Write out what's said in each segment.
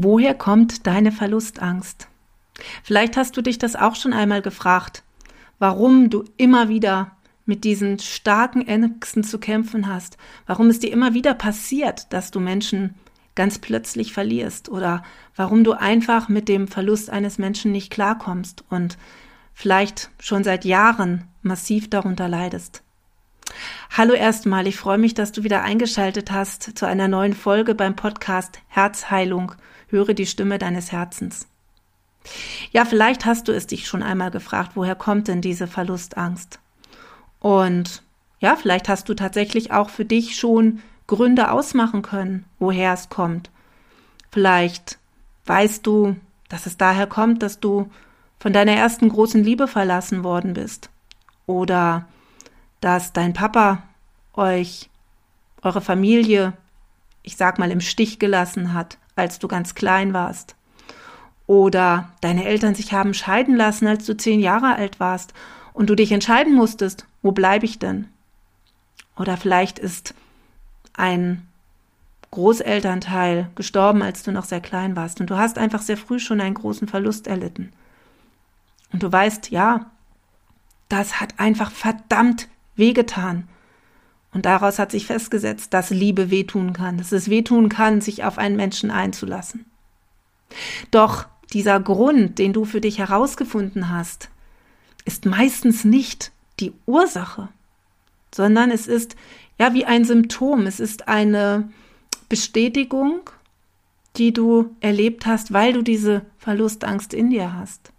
Woher kommt deine Verlustangst? Vielleicht hast du dich das auch schon einmal gefragt, warum du immer wieder mit diesen starken Ängsten zu kämpfen hast, warum es dir immer wieder passiert, dass du Menschen ganz plötzlich verlierst oder warum du einfach mit dem Verlust eines Menschen nicht klarkommst und vielleicht schon seit Jahren massiv darunter leidest. Hallo erstmal, ich freue mich, dass du wieder eingeschaltet hast zu einer neuen Folge beim Podcast Herzheilung. Höre die Stimme deines Herzens. Ja, vielleicht hast du es dich schon einmal gefragt, woher kommt denn diese Verlustangst? Und ja, vielleicht hast du tatsächlich auch für dich schon Gründe ausmachen können, woher es kommt. Vielleicht weißt du, dass es daher kommt, dass du von deiner ersten großen Liebe verlassen worden bist. Oder dass dein Papa euch, eure Familie, ich sag mal, im Stich gelassen hat, als du ganz klein warst. Oder deine Eltern sich haben scheiden lassen, als du zehn Jahre alt warst und du dich entscheiden musstest, wo bleibe ich denn? Oder vielleicht ist ein Großelternteil gestorben, als du noch sehr klein warst und du hast einfach sehr früh schon einen großen Verlust erlitten. Und du weißt, ja, das hat einfach verdammt wehgetan. Und daraus hat sich festgesetzt, dass Liebe wehtun kann, dass es wehtun kann, sich auf einen Menschen einzulassen. Doch dieser Grund, den du für dich herausgefunden hast, ist meistens nicht die Ursache, sondern es ist ja wie ein Symptom, es ist eine Bestätigung, die du erlebt hast, weil du diese Verlustangst in dir hast.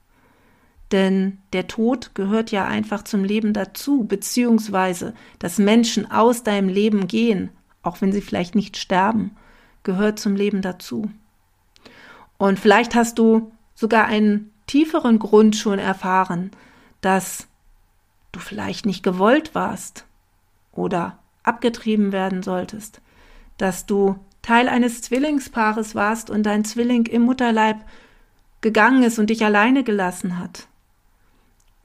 Denn der Tod gehört ja einfach zum Leben dazu, beziehungsweise dass Menschen aus deinem Leben gehen, auch wenn sie vielleicht nicht sterben, gehört zum Leben dazu. Und vielleicht hast du sogar einen tieferen Grund schon erfahren, dass du vielleicht nicht gewollt warst oder abgetrieben werden solltest, dass du Teil eines Zwillingspaares warst und dein Zwilling im Mutterleib gegangen ist und dich alleine gelassen hat,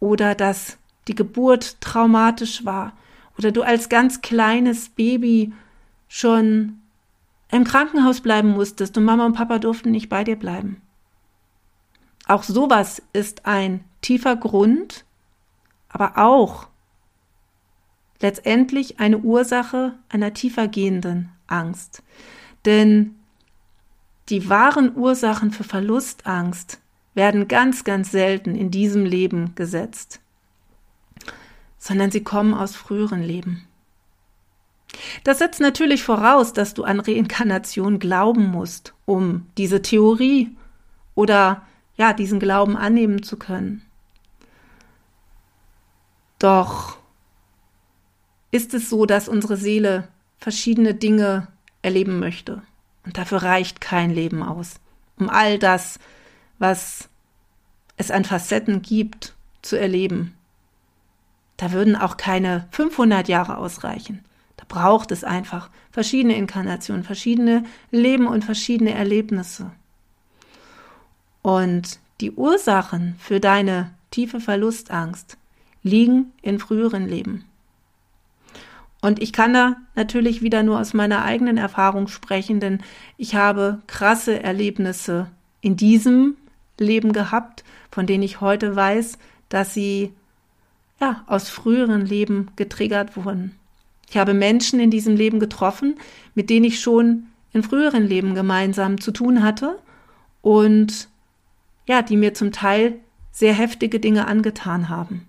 oder dass die Geburt traumatisch war oder du als ganz kleines Baby schon im Krankenhaus bleiben musstest und Mama und Papa durften nicht bei dir bleiben. Auch sowas ist ein tiefer Grund, aber auch letztendlich eine Ursache einer tiefer gehenden Angst. Denn die wahren Ursachen für Verlustangst werden ganz, ganz selten in diesem Leben gesetzt, sondern sie kommen aus früheren Leben. Das setzt natürlich voraus, dass du an Reinkarnation glauben musst, um diese Theorie oder ja, diesen Glauben annehmen zu können. Doch ist es so, dass unsere Seele verschiedene Dinge erleben möchte. Und dafür reicht kein Leben aus, um all das was es an Facetten gibt, zu erleben. Da würden auch keine 500 Jahre ausreichen. Da braucht es einfach verschiedene Inkarnationen, verschiedene Leben und verschiedene Erlebnisse. Und die Ursachen für deine tiefe Verlustangst liegen in früheren Leben. Und ich kann da natürlich wieder nur aus meiner eigenen Erfahrung sprechen, denn ich habe krasse Erlebnisse in diesem Leben gehabt, von denen ich heute weiß, dass sie ja aus früheren Leben getriggert wurden. Ich habe Menschen in diesem Leben getroffen, mit denen ich schon in früheren Leben gemeinsam zu tun hatte und ja, die mir zum Teil sehr heftige Dinge angetan haben.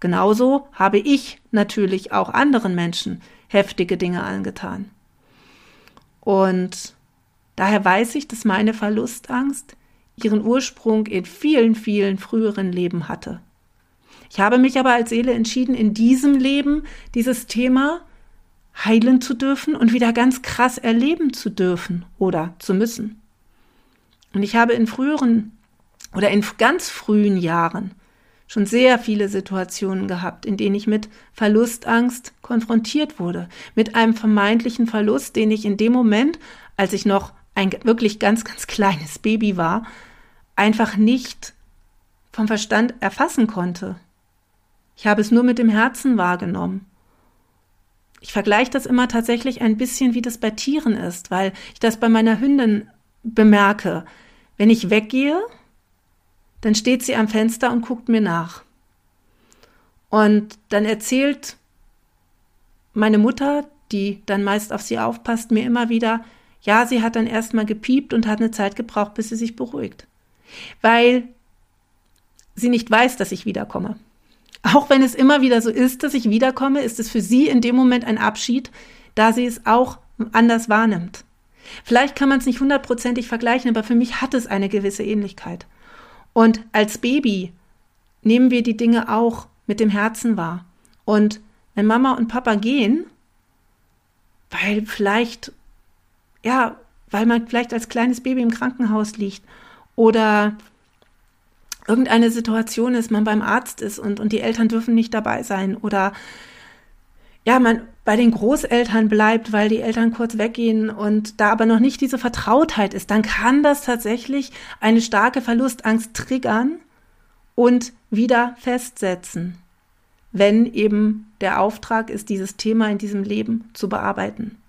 Genauso habe ich natürlich auch anderen Menschen heftige Dinge angetan. Und daher weiß ich, dass meine Verlustangst ihren Ursprung in vielen, vielen früheren Leben hatte. Ich habe mich aber als Seele entschieden, in diesem Leben dieses Thema heilen zu dürfen und wieder ganz krass erleben zu dürfen oder zu müssen. Und ich habe in früheren oder in ganz frühen Jahren schon sehr viele Situationen gehabt, in denen ich mit Verlustangst konfrontiert wurde, mit einem vermeintlichen Verlust, den ich in dem Moment, als ich noch ein wirklich ganz, ganz kleines Baby war, einfach nicht vom Verstand erfassen konnte. Ich habe es nur mit dem Herzen wahrgenommen. Ich vergleiche das immer tatsächlich ein bisschen, wie das bei Tieren ist, weil ich das bei meiner Hündin bemerke, wenn ich weggehe, dann steht sie am Fenster und guckt mir nach. Und dann erzählt meine Mutter, die dann meist auf sie aufpasst, mir immer wieder, ja, sie hat dann erstmal gepiept und hat eine Zeit gebraucht, bis sie sich beruhigt. Weil sie nicht weiß, dass ich wiederkomme. Auch wenn es immer wieder so ist, dass ich wiederkomme, ist es für sie in dem Moment ein Abschied, da sie es auch anders wahrnimmt. Vielleicht kann man es nicht hundertprozentig vergleichen, aber für mich hat es eine gewisse Ähnlichkeit. Und als Baby nehmen wir die Dinge auch mit dem Herzen wahr. Und wenn Mama und Papa gehen, weil vielleicht, ja, weil man vielleicht als kleines Baby im Krankenhaus liegt oder irgendeine Situation ist, man beim Arzt ist und, und die Eltern dürfen nicht dabei sein oder ja, man bei den Großeltern bleibt, weil die Eltern kurz weggehen und da aber noch nicht diese Vertrautheit ist, dann kann das tatsächlich eine starke Verlustangst triggern und wieder festsetzen, wenn eben der Auftrag ist, dieses Thema in diesem Leben zu bearbeiten.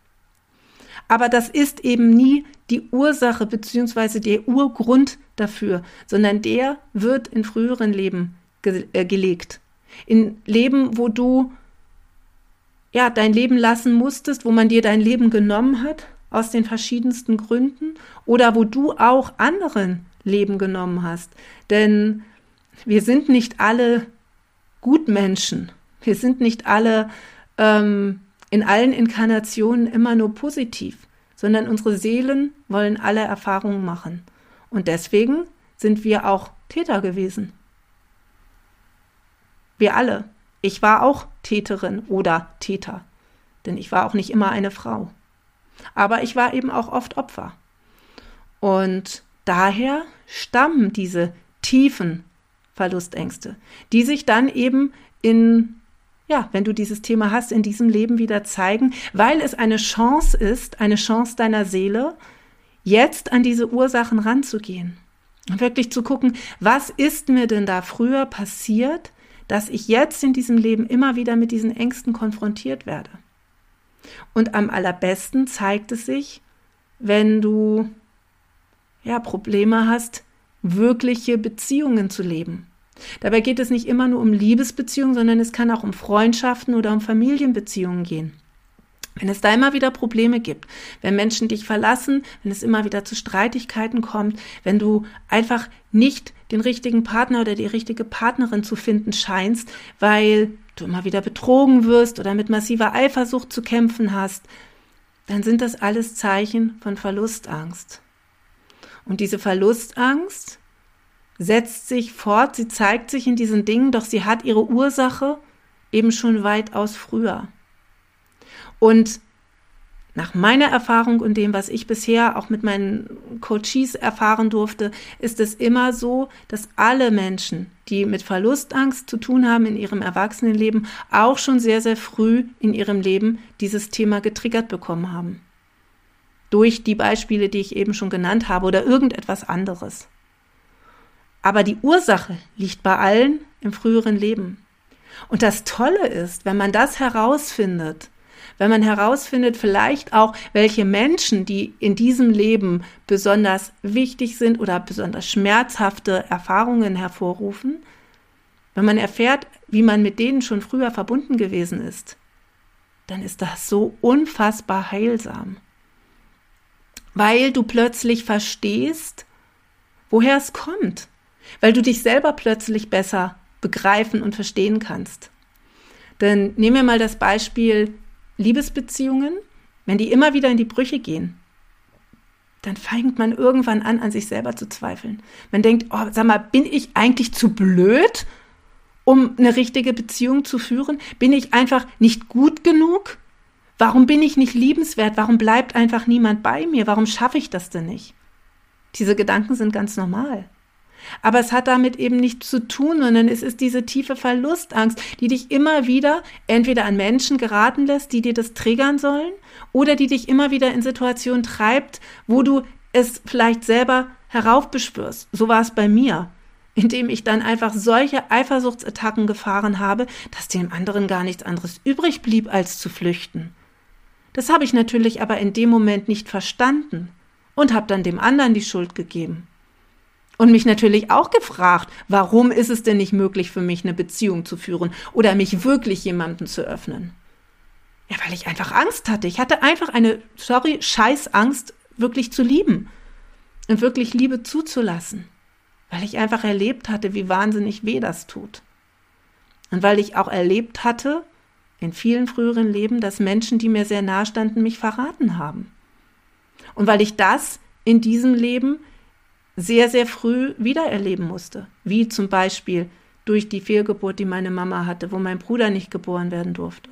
Aber das ist eben nie die Ursache beziehungsweise der Urgrund dafür, sondern der wird in früheren Leben ge äh, gelegt. In Leben, wo du ja dein Leben lassen musstest, wo man dir dein Leben genommen hat aus den verschiedensten Gründen oder wo du auch anderen Leben genommen hast. Denn wir sind nicht alle Gutmenschen. Wir sind nicht alle ähm, in allen Inkarnationen immer nur positiv, sondern unsere Seelen wollen alle Erfahrungen machen. Und deswegen sind wir auch Täter gewesen. Wir alle. Ich war auch Täterin oder Täter, denn ich war auch nicht immer eine Frau. Aber ich war eben auch oft Opfer. Und daher stammen diese tiefen Verlustängste, die sich dann eben in, ja, wenn du dieses Thema hast, in diesem Leben wieder zeigen, weil es eine Chance ist, eine Chance deiner Seele, jetzt an diese Ursachen ranzugehen und wirklich zu gucken, was ist mir denn da früher passiert, dass ich jetzt in diesem Leben immer wieder mit diesen Ängsten konfrontiert werde. Und am allerbesten zeigt es sich, wenn du ja Probleme hast, wirkliche Beziehungen zu leben. Dabei geht es nicht immer nur um Liebesbeziehungen, sondern es kann auch um Freundschaften oder um Familienbeziehungen gehen. Wenn es da immer wieder Probleme gibt, wenn Menschen dich verlassen, wenn es immer wieder zu Streitigkeiten kommt, wenn du einfach nicht den richtigen Partner oder die richtige Partnerin zu finden scheinst, weil du immer wieder betrogen wirst oder mit massiver Eifersucht zu kämpfen hast, dann sind das alles Zeichen von Verlustangst. Und diese Verlustangst setzt sich fort, sie zeigt sich in diesen Dingen, doch sie hat ihre Ursache eben schon weitaus früher. Und nach meiner Erfahrung und dem, was ich bisher auch mit meinen Coaches erfahren durfte, ist es immer so, dass alle Menschen, die mit Verlustangst zu tun haben in ihrem Erwachsenenleben, auch schon sehr, sehr früh in ihrem Leben dieses Thema getriggert bekommen haben. Durch die Beispiele, die ich eben schon genannt habe oder irgendetwas anderes. Aber die Ursache liegt bei allen im früheren Leben. Und das Tolle ist, wenn man das herausfindet, wenn man herausfindet, vielleicht auch, welche Menschen, die in diesem Leben besonders wichtig sind oder besonders schmerzhafte Erfahrungen hervorrufen, wenn man erfährt, wie man mit denen schon früher verbunden gewesen ist, dann ist das so unfassbar heilsam. Weil du plötzlich verstehst, woher es kommt, weil du dich selber plötzlich besser begreifen und verstehen kannst. Denn nehmen wir mal das Beispiel Liebesbeziehungen, wenn die immer wieder in die Brüche gehen, dann fängt man irgendwann an, an sich selber zu zweifeln. Man denkt, oh, sag mal, bin ich eigentlich zu blöd, um eine richtige Beziehung zu führen? Bin ich einfach nicht gut genug? Warum bin ich nicht liebenswert? Warum bleibt einfach niemand bei mir? Warum schaffe ich das denn nicht? Diese Gedanken sind ganz normal. Aber es hat damit eben nichts zu tun, sondern es ist diese tiefe Verlustangst, die dich immer wieder entweder an Menschen geraten lässt, die dir das triggern sollen, oder die dich immer wieder in Situationen treibt, wo du es vielleicht selber heraufbeschwörst. So war es bei mir, indem ich dann einfach solche Eifersuchtsattacken gefahren habe, dass dem anderen gar nichts anderes übrig blieb, als zu flüchten. Das habe ich natürlich aber in dem Moment nicht verstanden und habe dann dem anderen die Schuld gegeben. Und mich natürlich auch gefragt, warum ist es denn nicht möglich für mich, eine Beziehung zu führen oder mich wirklich jemandem zu öffnen? Ja, weil ich einfach Angst hatte. Ich hatte einfach eine, sorry, scheiß Angst, wirklich zu lieben und wirklich Liebe zuzulassen. Weil ich einfach erlebt hatte, wie wahnsinnig weh das tut. Und weil ich auch erlebt hatte, in vielen früheren Leben, dass Menschen, die mir sehr nahe standen, mich verraten haben. Und weil ich das in diesem Leben sehr, sehr früh wiedererleben musste. Wie zum Beispiel durch die Fehlgeburt, die meine Mama hatte, wo mein Bruder nicht geboren werden durfte.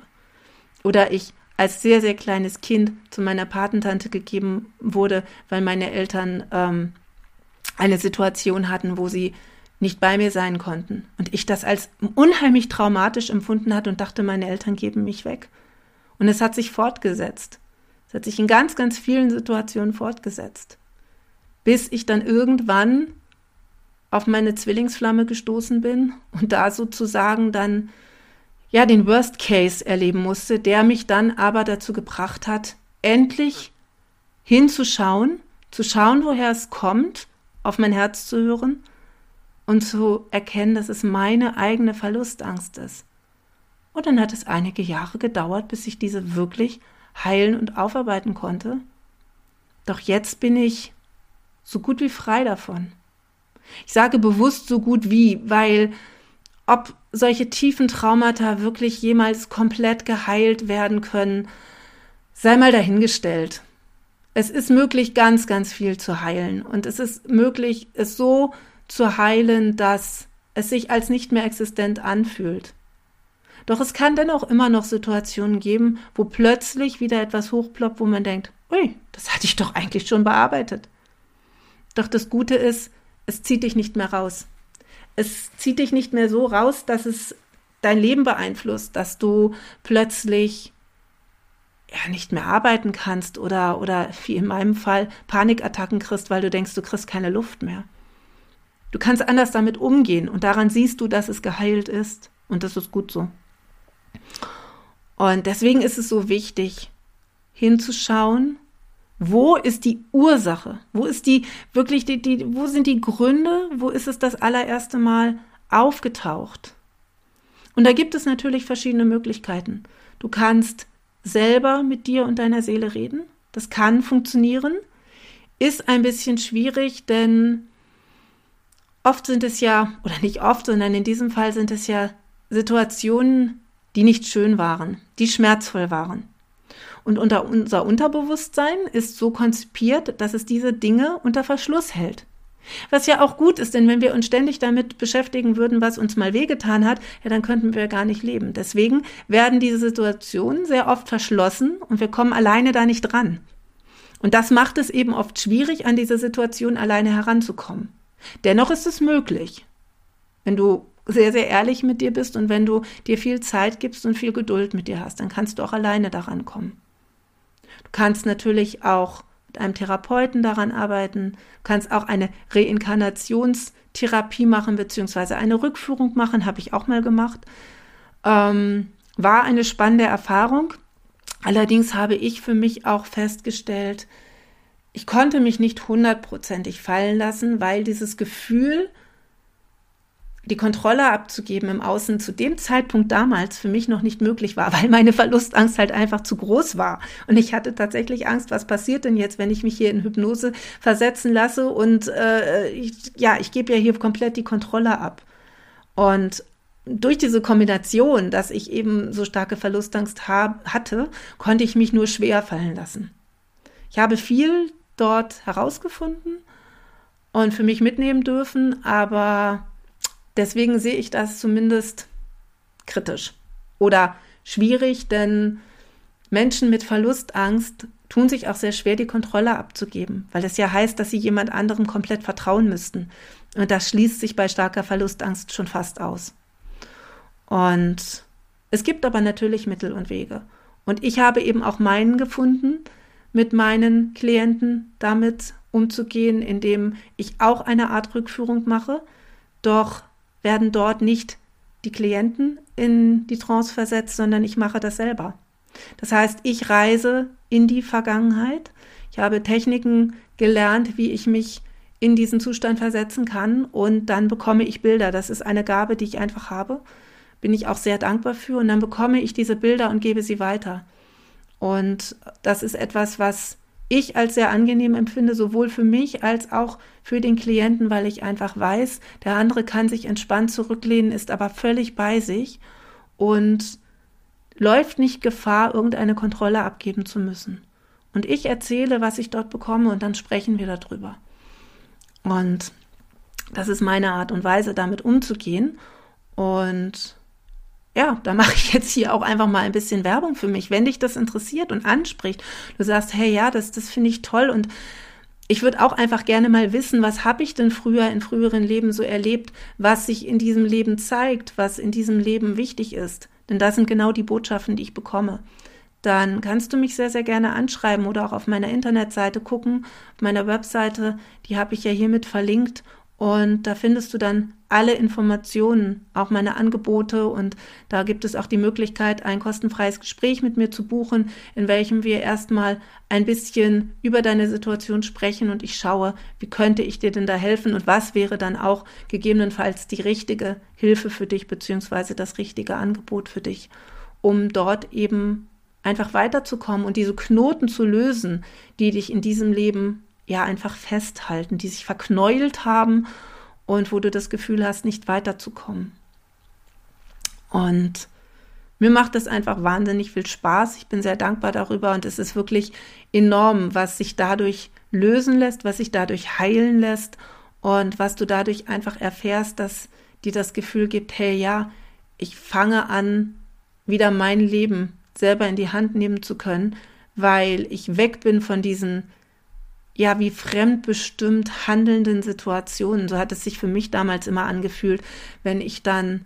Oder ich als sehr, sehr kleines Kind zu meiner Patentante gegeben wurde, weil meine Eltern ähm, eine Situation hatten, wo sie nicht bei mir sein konnten. Und ich das als unheimlich traumatisch empfunden hatte und dachte, meine Eltern geben mich weg. Und es hat sich fortgesetzt. Es hat sich in ganz, ganz vielen Situationen fortgesetzt. Bis ich dann irgendwann auf meine Zwillingsflamme gestoßen bin und da sozusagen dann ja den Worst Case erleben musste, der mich dann aber dazu gebracht hat, endlich hinzuschauen, zu schauen, woher es kommt, auf mein Herz zu hören und zu erkennen, dass es meine eigene Verlustangst ist. Und dann hat es einige Jahre gedauert, bis ich diese wirklich heilen und aufarbeiten konnte. Doch jetzt bin ich so gut wie frei davon. Ich sage bewusst so gut wie, weil ob solche tiefen Traumata wirklich jemals komplett geheilt werden können, sei mal dahingestellt. Es ist möglich, ganz, ganz viel zu heilen. Und es ist möglich, es so zu heilen, dass es sich als nicht mehr existent anfühlt. Doch es kann dennoch immer noch Situationen geben, wo plötzlich wieder etwas hochploppt, wo man denkt, ui, das hatte ich doch eigentlich schon bearbeitet. Doch das Gute ist, es zieht dich nicht mehr raus. Es zieht dich nicht mehr so raus, dass es dein Leben beeinflusst, dass du plötzlich ja nicht mehr arbeiten kannst oder oder wie in meinem Fall Panikattacken kriegst, weil du denkst, du kriegst keine Luft mehr. Du kannst anders damit umgehen und daran siehst du, dass es geheilt ist und das ist gut so. Und deswegen ist es so wichtig, hinzuschauen, wo ist die Ursache? Wo ist die wirklich die, die, wo sind die Gründe? Wo ist es das allererste Mal aufgetaucht? Und da gibt es natürlich verschiedene Möglichkeiten. Du kannst selber mit dir und deiner Seele reden. Das kann funktionieren. Ist ein bisschen schwierig, denn oft sind es ja, oder nicht oft, sondern in diesem Fall sind es ja Situationen, die nicht schön waren, die schmerzvoll waren. Und unter unser Unterbewusstsein ist so konzipiert, dass es diese Dinge unter Verschluss hält. Was ja auch gut ist, denn wenn wir uns ständig damit beschäftigen würden, was uns mal wehgetan hat, ja, dann könnten wir gar nicht leben. Deswegen werden diese Situationen sehr oft verschlossen und wir kommen alleine da nicht dran. Und das macht es eben oft schwierig, an diese Situation alleine heranzukommen. Dennoch ist es möglich, wenn du sehr, sehr ehrlich mit dir bist und wenn du dir viel Zeit gibst und viel Geduld mit dir hast, dann kannst du auch alleine daran kommen. Du kannst natürlich auch mit einem Therapeuten daran arbeiten, du kannst auch eine Reinkarnationstherapie machen, beziehungsweise eine Rückführung machen, habe ich auch mal gemacht. Ähm, war eine spannende Erfahrung. Allerdings habe ich für mich auch festgestellt, ich konnte mich nicht hundertprozentig fallen lassen, weil dieses Gefühl, die Kontrolle abzugeben im Außen zu dem Zeitpunkt damals für mich noch nicht möglich war, weil meine Verlustangst halt einfach zu groß war. Und ich hatte tatsächlich Angst, was passiert denn jetzt, wenn ich mich hier in Hypnose versetzen lasse und äh, ich, ja, ich gebe ja hier komplett die Kontrolle ab. Und durch diese Kombination, dass ich eben so starke Verlustangst hab, hatte, konnte ich mich nur schwer fallen lassen. Ich habe viel dort herausgefunden und für mich mitnehmen dürfen, aber deswegen sehe ich das zumindest kritisch oder schwierig, denn Menschen mit Verlustangst tun sich auch sehr schwer, die Kontrolle abzugeben, weil das ja heißt, dass sie jemand anderem komplett vertrauen müssten. Und das schließt sich bei starker Verlustangst schon fast aus. Und es gibt aber natürlich Mittel und Wege. Und ich habe eben auch meinen gefunden, mit meinen Klienten damit umzugehen, indem ich auch eine Art Rückführung mache. Doch werden dort nicht die Klienten in die Trance versetzt, sondern ich mache das selber. Das heißt, ich reise in die Vergangenheit. Ich habe Techniken gelernt, wie ich mich in diesen Zustand versetzen kann und dann bekomme ich Bilder. Das ist eine Gabe, die ich einfach habe. Bin ich auch sehr dankbar für und dann bekomme ich diese Bilder und gebe sie weiter. Und das ist etwas, was ich als sehr angenehm empfinde, sowohl für mich als auch für den Klienten, weil ich einfach weiß, der andere kann sich entspannt zurücklehnen, ist aber völlig bei sich und läuft nicht Gefahr, irgendeine Kontrolle abgeben zu müssen. Und ich erzähle, was ich dort bekomme und dann sprechen wir darüber. Und das ist meine Art und Weise, damit umzugehen. Und ja, da mache ich jetzt hier auch einfach mal ein bisschen Werbung für mich. Wenn dich das interessiert und anspricht, du sagst, hey, ja, das, das finde ich toll und ich würde auch einfach gerne mal wissen, was habe ich denn früher in früheren Leben so erlebt, was sich in diesem Leben zeigt, was in diesem Leben wichtig ist. Denn das sind genau die Botschaften, die ich bekomme. Dann kannst du mich sehr, sehr gerne anschreiben oder auch auf meiner Internetseite gucken. Auf meiner Webseite, die habe ich ja hiermit verlinkt und da findest du dann alle Informationen, auch meine Angebote. Und da gibt es auch die Möglichkeit, ein kostenfreies Gespräch mit mir zu buchen, in welchem wir erstmal ein bisschen über deine Situation sprechen und ich schaue, wie könnte ich dir denn da helfen und was wäre dann auch gegebenenfalls die richtige Hilfe für dich, beziehungsweise das richtige Angebot für dich, um dort eben einfach weiterzukommen und diese Knoten zu lösen, die dich in diesem Leben ja einfach festhalten, die sich verknäult haben und wo du das Gefühl hast, nicht weiterzukommen. Und mir macht das einfach wahnsinnig viel Spaß. Ich bin sehr dankbar darüber und es ist wirklich enorm, was sich dadurch lösen lässt, was sich dadurch heilen lässt und was du dadurch einfach erfährst, dass dir das Gefühl gibt, hey ja, ich fange an, wieder mein Leben selber in die Hand nehmen zu können, weil ich weg bin von diesen ja, wie fremdbestimmt handelnden Situationen. So hat es sich für mich damals immer angefühlt, wenn ich dann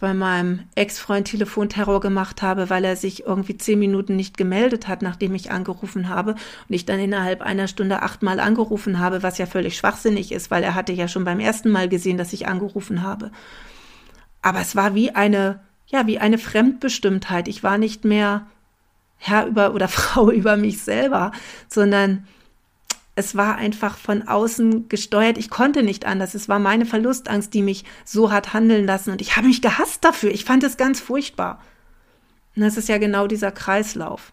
bei meinem Ex-Freund Telefonterror gemacht habe, weil er sich irgendwie zehn Minuten nicht gemeldet hat, nachdem ich angerufen habe und ich dann innerhalb einer Stunde achtmal angerufen habe, was ja völlig schwachsinnig ist, weil er hatte ja schon beim ersten Mal gesehen, dass ich angerufen habe. Aber es war wie eine, ja, wie eine Fremdbestimmtheit. Ich war nicht mehr Herr über oder Frau über mich selber, sondern es war einfach von außen gesteuert. Ich konnte nicht anders. Es war meine Verlustangst, die mich so hat handeln lassen. Und ich habe mich gehasst dafür. Ich fand es ganz furchtbar. Und das ist ja genau dieser Kreislauf.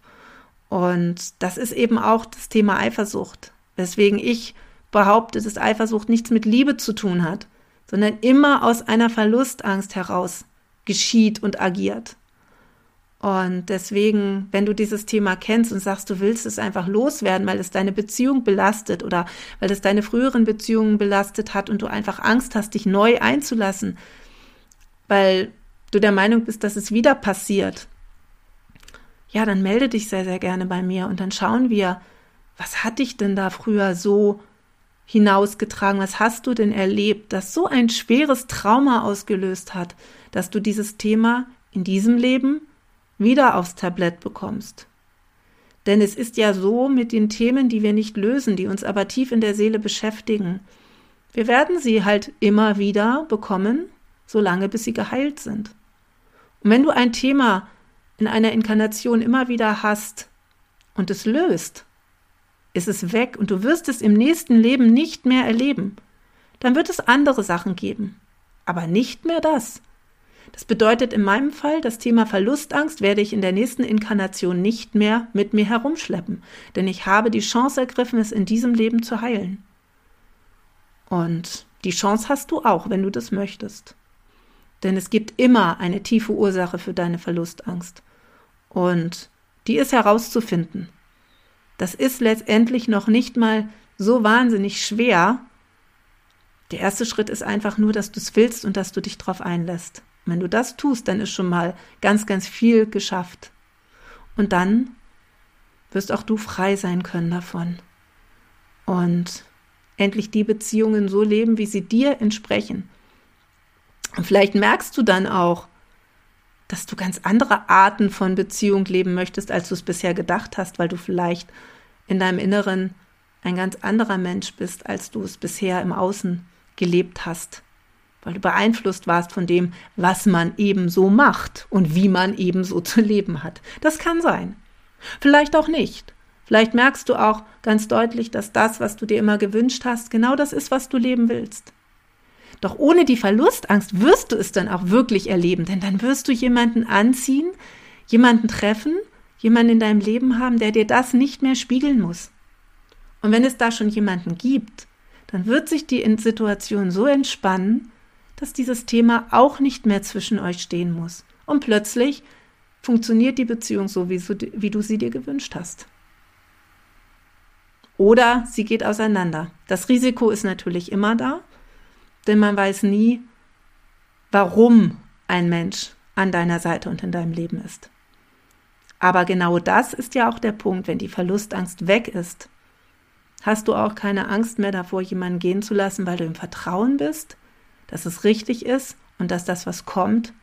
Und das ist eben auch das Thema Eifersucht. Weswegen ich behaupte, dass Eifersucht nichts mit Liebe zu tun hat, sondern immer aus einer Verlustangst heraus geschieht und agiert. Und deswegen, wenn du dieses Thema kennst und sagst, du willst es einfach loswerden, weil es deine Beziehung belastet oder weil es deine früheren Beziehungen belastet hat und du einfach Angst hast, dich neu einzulassen, weil du der Meinung bist, dass es wieder passiert, ja, dann melde dich sehr, sehr gerne bei mir und dann schauen wir, was hat dich denn da früher so hinausgetragen? Was hast du denn erlebt, das so ein schweres Trauma ausgelöst hat, dass du dieses Thema in diesem Leben wieder aufs Tablett bekommst. Denn es ist ja so mit den Themen, die wir nicht lösen, die uns aber tief in der Seele beschäftigen. Wir werden sie halt immer wieder bekommen, solange bis sie geheilt sind. Und wenn du ein Thema in einer Inkarnation immer wieder hast und es löst, ist es weg und du wirst es im nächsten Leben nicht mehr erleben. Dann wird es andere Sachen geben, aber nicht mehr das. Das bedeutet in meinem Fall, das Thema Verlustangst werde ich in der nächsten Inkarnation nicht mehr mit mir herumschleppen, denn ich habe die Chance ergriffen, es in diesem Leben zu heilen. Und die Chance hast du auch, wenn du das möchtest. Denn es gibt immer eine tiefe Ursache für deine Verlustangst. Und die ist herauszufinden. Das ist letztendlich noch nicht mal so wahnsinnig schwer. Der erste Schritt ist einfach nur, dass du es willst und dass du dich darauf einlässt. Wenn du das tust, dann ist schon mal ganz, ganz viel geschafft. Und dann wirst auch du frei sein können davon. Und endlich die Beziehungen so leben, wie sie dir entsprechen. Und vielleicht merkst du dann auch, dass du ganz andere Arten von Beziehung leben möchtest, als du es bisher gedacht hast, weil du vielleicht in deinem Inneren ein ganz anderer Mensch bist, als du es bisher im Außen gelebt hast weil du beeinflusst warst von dem, was man eben so macht und wie man eben so zu leben hat. Das kann sein. Vielleicht auch nicht. Vielleicht merkst du auch ganz deutlich, dass das, was du dir immer gewünscht hast, genau das ist, was du leben willst. Doch ohne die Verlustangst wirst du es dann auch wirklich erleben, denn dann wirst du jemanden anziehen, jemanden treffen, jemanden in deinem Leben haben, der dir das nicht mehr spiegeln muss. Und wenn es da schon jemanden gibt, dann wird sich die Situation so entspannen, dass dieses Thema auch nicht mehr zwischen euch stehen muss. Und plötzlich funktioniert die Beziehung so, wie, du sie dir gewünscht hast. Oder sie geht auseinander. Das Risiko ist natürlich immer da, denn man weiß nie, warum ein Mensch an deiner Seite und in deinem Leben ist. Aber genau das ist ja auch der Punkt, wenn die Verlustangst weg ist, hast du auch keine Angst mehr davor, jemanden gehen zu lassen, weil du im Vertrauen bist, dass es richtig ist und dass das, was kommt,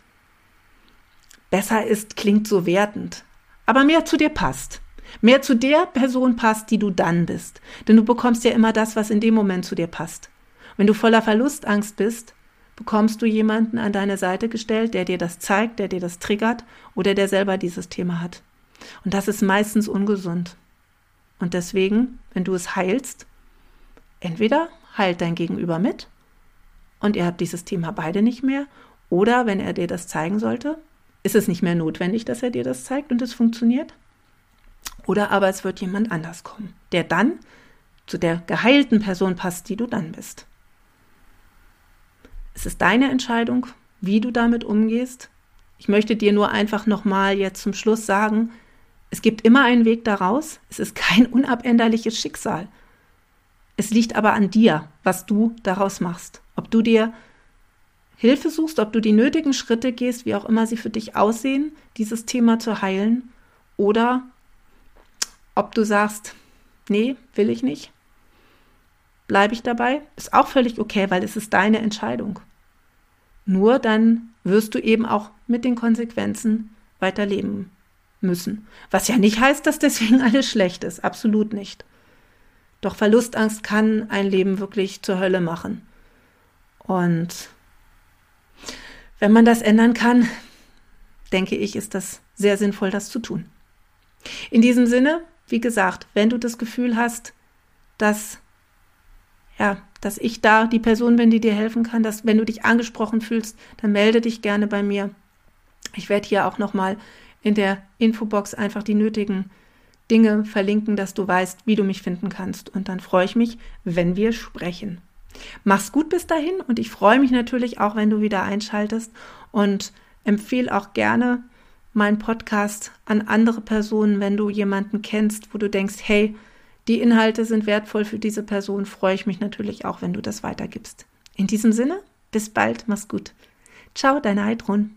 besser ist, klingt so wertend, aber mehr zu dir passt. Mehr zu der Person passt, die du dann bist. Denn du bekommst ja immer das, was in dem Moment zu dir passt. Wenn du voller Verlustangst bist, bekommst du jemanden an deine Seite gestellt, der dir das zeigt, der dir das triggert oder der selber dieses Thema hat. Und das ist meistens ungesund. Und deswegen, wenn du es heilst, entweder heilt dein Gegenüber mit und ihr habt dieses Thema beide nicht mehr, oder wenn er dir das zeigen sollte, ist es nicht mehr notwendig, dass er dir das zeigt und es funktioniert. Oder aber es wird jemand anders kommen, der dann zu der geheilten Person passt, die du dann bist. Es ist deine Entscheidung, wie du damit umgehst. Ich möchte dir nur einfach nochmal jetzt zum Schluss sagen, es gibt immer einen Weg daraus. Es ist kein unabänderliches Schicksal. Es liegt aber an dir, was du daraus machst. Ob du dir Hilfe suchst, ob du die nötigen Schritte gehst, wie auch immer sie für dich aussehen, dieses Thema zu heilen, oder ob du sagst, nee, will ich nicht, bleibe ich dabei, ist auch völlig okay, weil es ist deine Entscheidung. Nur dann wirst du eben auch mit den Konsequenzen weiterleben müssen. Was ja nicht heißt, dass deswegen alles schlecht ist, absolut nicht. Doch Verlustangst kann ein Leben wirklich zur Hölle machen. Und wenn man das ändern kann, denke ich, ist das sehr sinnvoll, das zu tun. In diesem Sinne, wie gesagt, wenn du das Gefühl hast, dass ja, dass ich da die Person bin, die dir helfen kann, dass wenn du dich angesprochen fühlst, dann melde dich gerne bei mir. Ich werde hier auch noch mal in der Infobox einfach die nötigen Dinge verlinken, dass du weißt, wie du mich finden kannst. Und dann freue ich mich, wenn wir sprechen. Mach's gut bis dahin und ich freue mich natürlich auch, wenn du wieder einschaltest und empfehle auch gerne meinen Podcast an andere Personen, wenn du jemanden kennst, wo du denkst, hey, die Inhalte sind wertvoll für diese Person, freue ich mich natürlich auch, wenn du das weitergibst. In diesem Sinne, bis bald, mach's gut. Ciao, deine Heidrun.